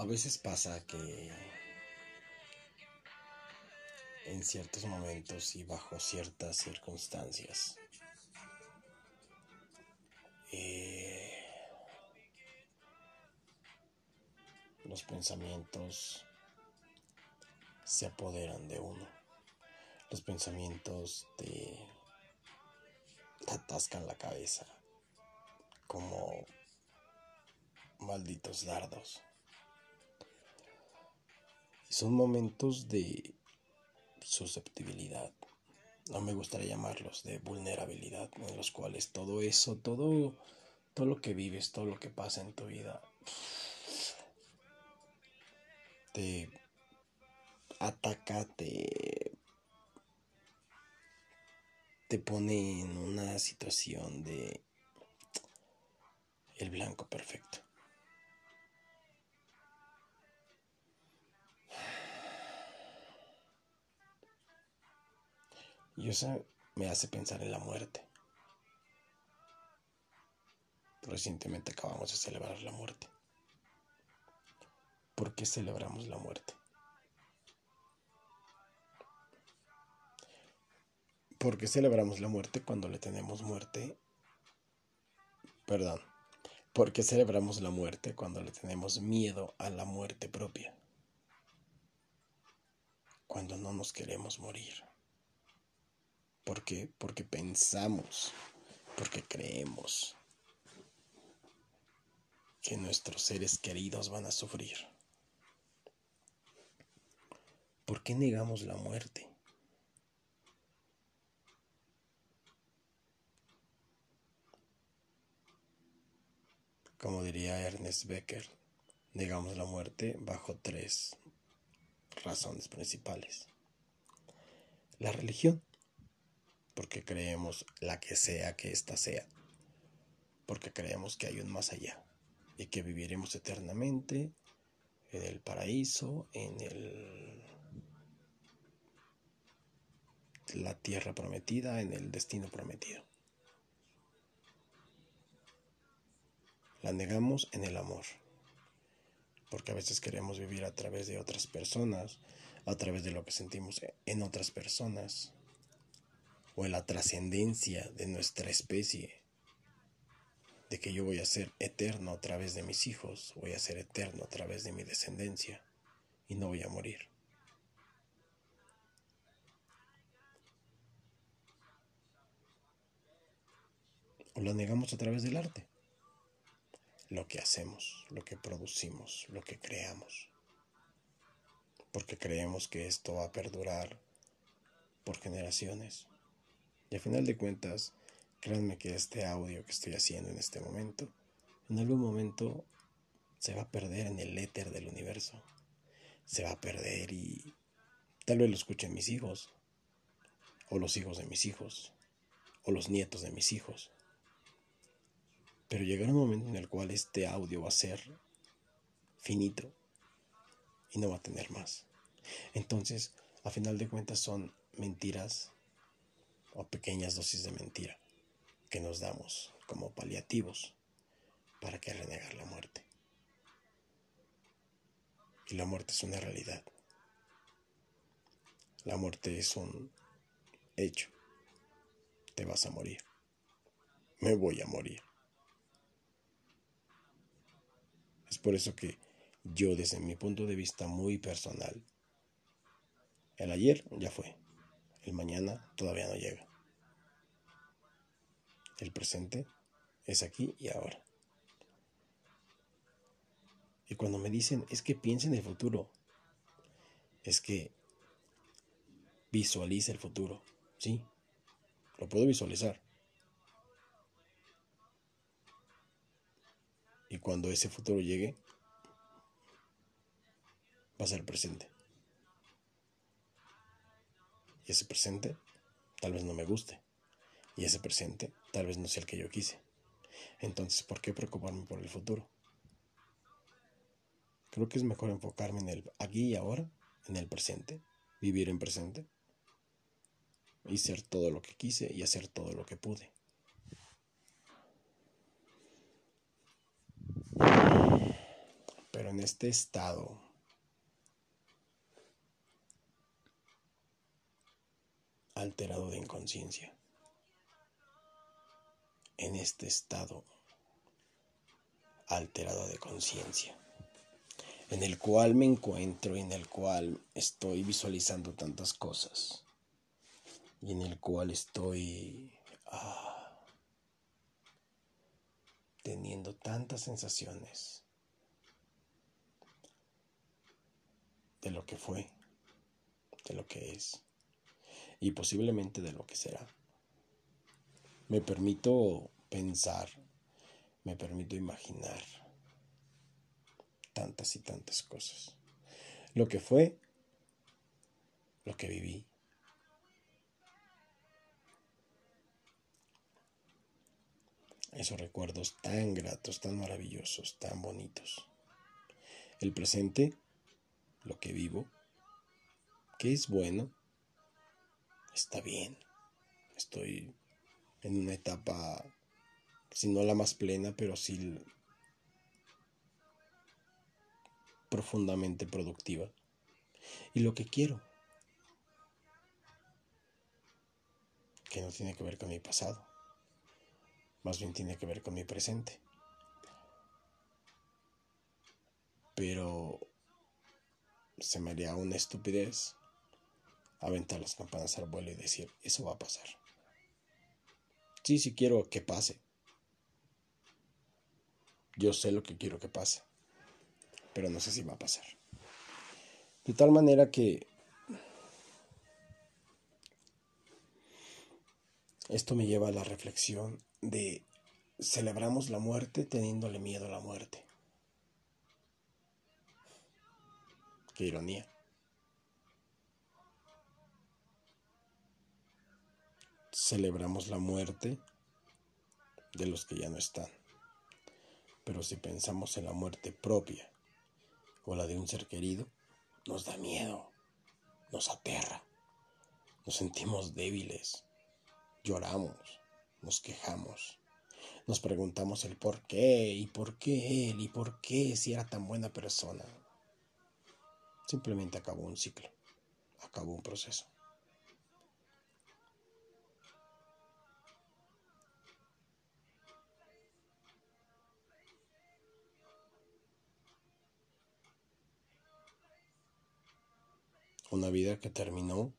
A veces pasa que en ciertos momentos y bajo ciertas circunstancias eh, los pensamientos se apoderan de uno. Los pensamientos te atascan la cabeza como malditos dardos. Son momentos de susceptibilidad, no me gustaría llamarlos de vulnerabilidad, en los cuales todo eso, todo, todo lo que vives, todo lo que pasa en tu vida, te ataca, te, te pone en una situación de el blanco perfecto. Y eso me hace pensar en la muerte. Recientemente acabamos de celebrar la muerte. ¿Por qué celebramos la muerte? ¿Por qué celebramos la muerte cuando le tenemos muerte? Perdón. ¿Por qué celebramos la muerte cuando le tenemos miedo a la muerte propia? Cuando no nos queremos morir. ¿Por qué? Porque pensamos, porque creemos que nuestros seres queridos van a sufrir. ¿Por qué negamos la muerte? Como diría Ernest Becker, negamos la muerte bajo tres razones principales. La religión, porque creemos la que sea que ésta sea, porque creemos que hay un más allá y que viviremos eternamente en el paraíso, en el la tierra prometida, en el destino prometido. La negamos en el amor, porque a veces queremos vivir a través de otras personas, a través de lo que sentimos en otras personas, o en la trascendencia de nuestra especie, de que yo voy a ser eterno a través de mis hijos, voy a ser eterno a través de mi descendencia y no voy a morir. O lo negamos a través del arte, lo que hacemos, lo que producimos, lo que creamos, porque creemos que esto va a perdurar por generaciones. Y a final de cuentas, créanme que este audio que estoy haciendo en este momento, en algún momento se va a perder en el éter del universo. Se va a perder y tal vez lo escuchen mis hijos, o los hijos de mis hijos, o los nietos de mis hijos. Pero llegará un momento en el cual este audio va a ser finito y no va a tener más. Entonces, a final de cuentas son mentiras o pequeñas dosis de mentira que nos damos como paliativos para que renegar la muerte. Y la muerte es una realidad. La muerte es un hecho. Te vas a morir. Me voy a morir. Es por eso que yo desde mi punto de vista muy personal, el ayer ya fue. El mañana todavía no llega. El presente es aquí y ahora. Y cuando me dicen, es que piensa en el futuro, es que visualiza el futuro. Sí, lo puedo visualizar. Y cuando ese futuro llegue, va a ser presente ese presente tal vez no me guste. Y ese presente tal vez no sea el que yo quise. Entonces, ¿por qué preocuparme por el futuro? Creo que es mejor enfocarme en el aquí y ahora, en el presente, vivir en presente y ser todo lo que quise y hacer todo lo que pude. Pero en este estado alterado de inconsciencia, en este estado alterado de conciencia, en el cual me encuentro y en el cual estoy visualizando tantas cosas y en el cual estoy ah, teniendo tantas sensaciones de lo que fue, de lo que es y posiblemente de lo que será. Me permito pensar, me permito imaginar tantas y tantas cosas. Lo que fue, lo que viví. Esos recuerdos tan gratos, tan maravillosos, tan bonitos. El presente, lo que vivo, que es bueno, está bien. Estoy en una etapa, si no la más plena, pero sí profundamente productiva. Y lo que quiero, que no tiene que ver con mi pasado, más bien tiene que ver con mi presente. Pero se me haría una estupidez aventar las campanas al vuelo y decir, eso va a pasar. Sí, sí quiero que pase. Yo sé lo que quiero que pase, pero no sé si va a pasar. De tal manera que esto me lleva a la reflexión de celebramos la muerte teniéndole miedo a la muerte. Qué ironía. Celebramos la muerte de los que ya no están. Pero si pensamos en la muerte propia o la de un ser querido, nos da miedo, nos aterra, nos sentimos débiles, lloramos, nos quejamos, nos preguntamos el por qué y por qué él y por qué si era tan buena persona. Simplemente acabó un ciclo, acabó un proceso. Una vida que terminó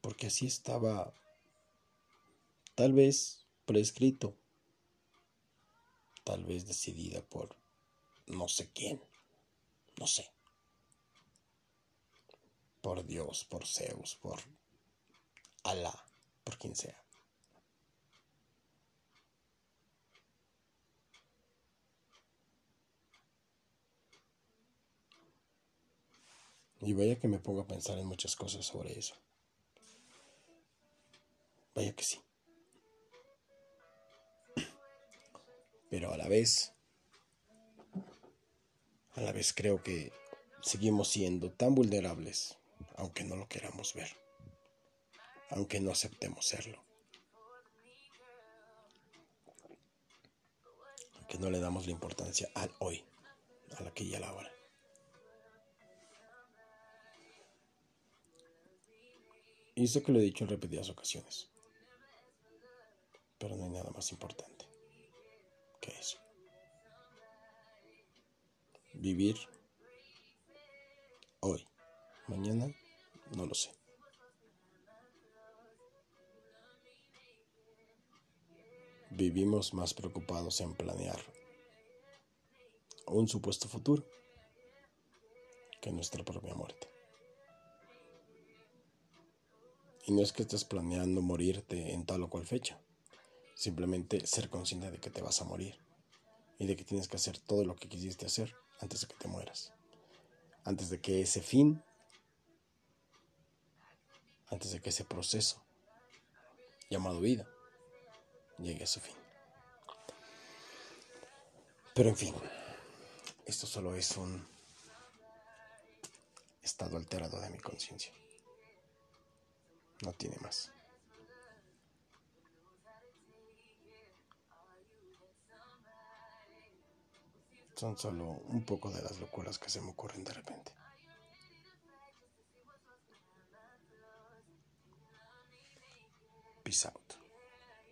porque así estaba tal vez prescrito, tal vez decidida por no sé quién, no sé, por Dios, por Zeus, por Alá, por quien sea. Y vaya que me pongo a pensar en muchas cosas sobre eso. Vaya que sí. Pero a la vez, a la vez creo que seguimos siendo tan vulnerables, aunque no lo queramos ver, aunque no aceptemos serlo, aunque no le damos la importancia al hoy, a la que y a la hora. Y sé que lo he dicho en repetidas ocasiones. Pero no hay nada más importante que eso. Vivir hoy. Mañana no lo sé. Vivimos más preocupados en planear un supuesto futuro que nuestra propia muerte. Y no es que estés planeando morirte en tal o cual fecha. Simplemente ser consciente de que te vas a morir. Y de que tienes que hacer todo lo que quisiste hacer antes de que te mueras. Antes de que ese fin, antes de que ese proceso llamado vida llegue a su fin. Pero en fin, esto solo es un estado alterado de mi conciencia. No tiene más. Son solo un poco de las locuras que se me ocurren de repente. Peace out.